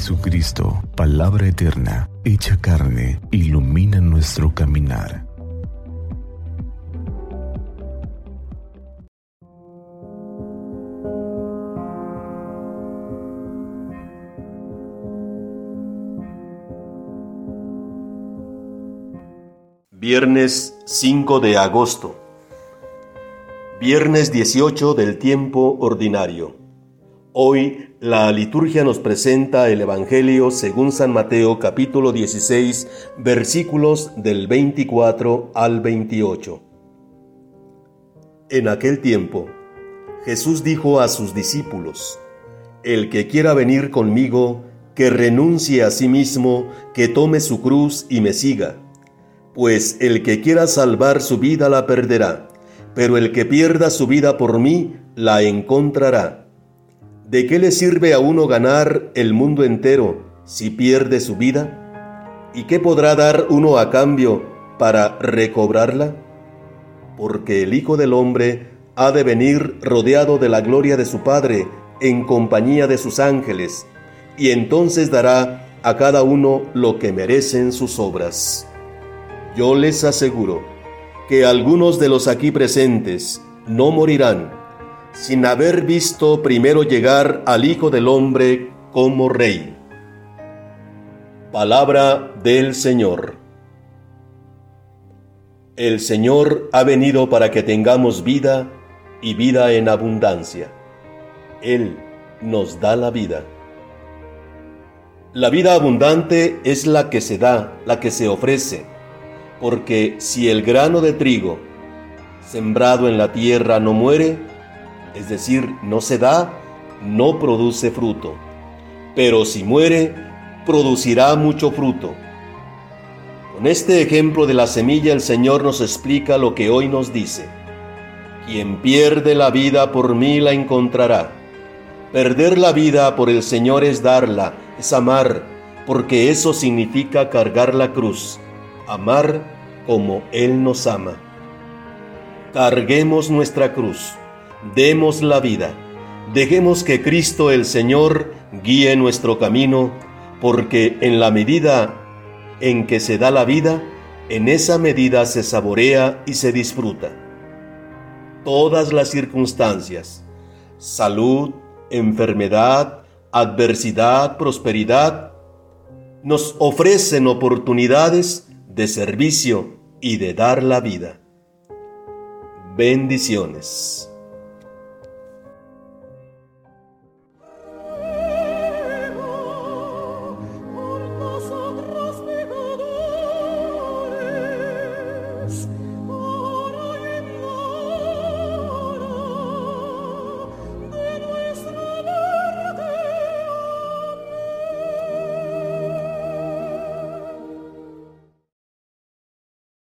Jesucristo, palabra eterna, hecha carne, ilumina nuestro caminar. Viernes 5 de agosto. Viernes 18 del tiempo ordinario. Hoy la liturgia nos presenta el Evangelio según San Mateo capítulo 16 versículos del 24 al 28. En aquel tiempo, Jesús dijo a sus discípulos, El que quiera venir conmigo, que renuncie a sí mismo, que tome su cruz y me siga pues el que quiera salvar su vida la perderá, pero el que pierda su vida por mí la encontrará. ¿De qué le sirve a uno ganar el mundo entero si pierde su vida? ¿Y qué podrá dar uno a cambio para recobrarla? Porque el Hijo del Hombre ha de venir rodeado de la gloria de su Padre en compañía de sus ángeles, y entonces dará a cada uno lo que merecen sus obras. Yo les aseguro que algunos de los aquí presentes no morirán sin haber visto primero llegar al Hijo del Hombre como Rey. Palabra del Señor. El Señor ha venido para que tengamos vida y vida en abundancia. Él nos da la vida. La vida abundante es la que se da, la que se ofrece porque si el grano de trigo sembrado en la tierra no muere, es decir, no se da, no produce fruto. Pero si muere, producirá mucho fruto. Con este ejemplo de la semilla el Señor nos explica lo que hoy nos dice. Quien pierde la vida por mí la encontrará. Perder la vida por el Señor es darla, es amar, porque eso significa cargar la cruz amar como Él nos ama. Carguemos nuestra cruz, demos la vida, dejemos que Cristo el Señor guíe nuestro camino, porque en la medida en que se da la vida, en esa medida se saborea y se disfruta. Todas las circunstancias, salud, enfermedad, adversidad, prosperidad, nos ofrecen oportunidades de servicio y de dar la vida. Bendiciones.